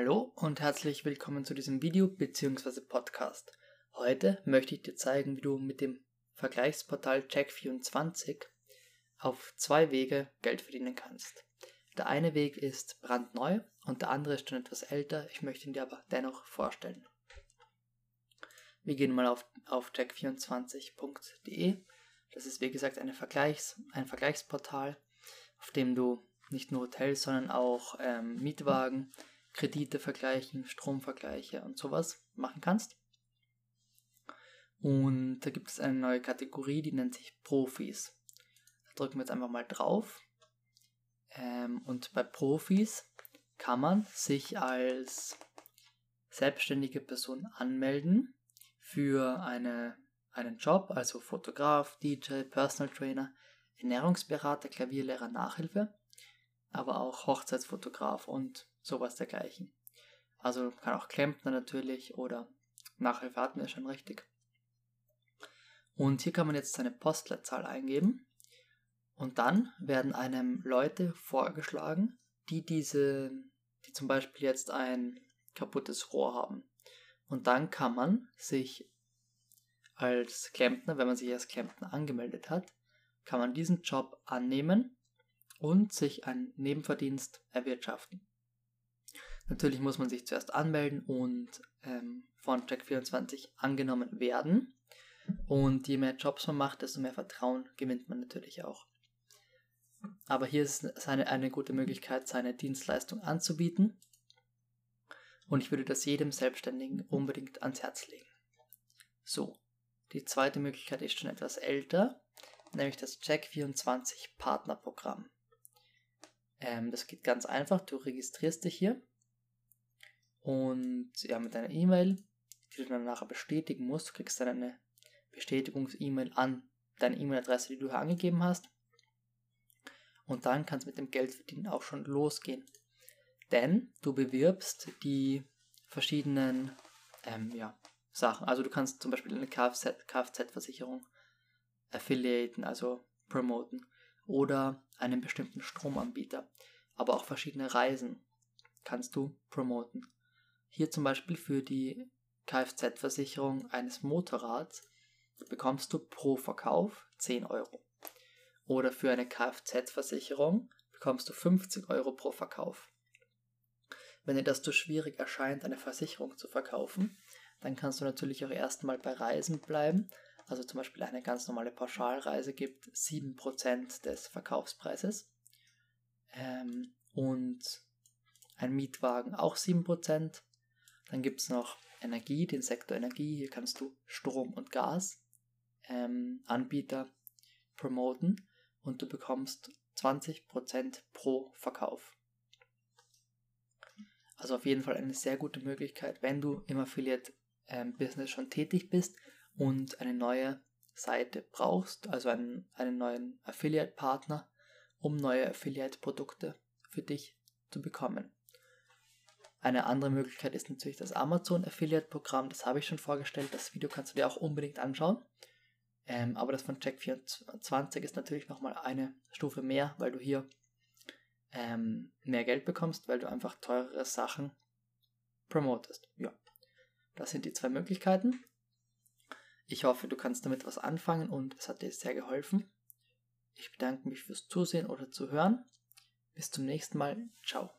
Hallo und herzlich willkommen zu diesem Video bzw. Podcast. Heute möchte ich dir zeigen, wie du mit dem Vergleichsportal Check24 auf zwei Wege Geld verdienen kannst. Der eine Weg ist brandneu und der andere ist schon etwas älter. Ich möchte ihn dir aber dennoch vorstellen. Wir gehen mal auf, auf check24.de. Das ist wie gesagt Vergleichs-, ein Vergleichsportal, auf dem du nicht nur Hotels, sondern auch ähm, Mietwagen, Kredite vergleichen, Stromvergleiche und sowas machen kannst. Und da gibt es eine neue Kategorie, die nennt sich Profis. Da drücken wir jetzt einfach mal drauf. Ähm, und bei Profis kann man sich als selbstständige Person anmelden für eine, einen Job, also Fotograf, DJ, Personal Trainer, Ernährungsberater, Klavierlehrer, Nachhilfe, aber auch Hochzeitsfotograf und sowas dergleichen. Also kann auch Klempner natürlich oder Nachhilfe hatten wir schon richtig. Und hier kann man jetzt seine Postleitzahl eingeben und dann werden einem Leute vorgeschlagen, die diese, die zum Beispiel jetzt ein kaputtes Rohr haben. Und dann kann man sich als Klempner, wenn man sich als Klempner angemeldet hat, kann man diesen Job annehmen und sich einen Nebenverdienst erwirtschaften. Natürlich muss man sich zuerst anmelden und ähm, von Check24 angenommen werden. Und je mehr Jobs man macht, desto mehr Vertrauen gewinnt man natürlich auch. Aber hier ist es eine, eine gute Möglichkeit, seine Dienstleistung anzubieten. Und ich würde das jedem Selbstständigen unbedingt ans Herz legen. So, die zweite Möglichkeit ist schon etwas älter, nämlich das Check24 Partnerprogramm. Ähm, das geht ganz einfach, du registrierst dich hier und ja, mit deiner E-Mail, die du dann nachher bestätigen musst, du kriegst dann eine Bestätigungs-E-Mail an deine E-Mail-Adresse, die du hier angegeben hast. Und dann kann es mit dem Geldverdienen auch schon losgehen. Denn du bewirbst die verschiedenen ähm, ja, Sachen. Also du kannst zum Beispiel eine Kfz-Versicherung affiliaten, also promoten. Oder einen bestimmten Stromanbieter. Aber auch verschiedene Reisen kannst du promoten. Hier zum Beispiel für die Kfz-Versicherung eines Motorrads bekommst du pro Verkauf 10 Euro. Oder für eine Kfz-Versicherung bekommst du 50 Euro pro Verkauf. Wenn dir das zu schwierig erscheint, eine Versicherung zu verkaufen, dann kannst du natürlich auch erstmal bei Reisen bleiben. Also zum Beispiel eine ganz normale Pauschalreise gibt 7% des Verkaufspreises. Ähm, und ein Mietwagen auch 7%. Dann gibt es noch Energie, den Sektor Energie. Hier kannst du Strom und Gas ähm, Anbieter promoten und du bekommst 20% pro Verkauf. Also auf jeden Fall eine sehr gute Möglichkeit, wenn du im Affiliate-Business ähm, schon tätig bist und eine neue Seite brauchst, also einen, einen neuen Affiliate-Partner, um neue Affiliate-Produkte für dich zu bekommen. Eine andere Möglichkeit ist natürlich das Amazon Affiliate Programm. Das habe ich schon vorgestellt. Das Video kannst du dir auch unbedingt anschauen. Ähm, aber das von Check24 ist natürlich nochmal eine Stufe mehr, weil du hier ähm, mehr Geld bekommst, weil du einfach teurere Sachen promotest. Ja, das sind die zwei Möglichkeiten. Ich hoffe, du kannst damit was anfangen und es hat dir sehr geholfen. Ich bedanke mich fürs Zusehen oder Zuhören. Bis zum nächsten Mal. Ciao.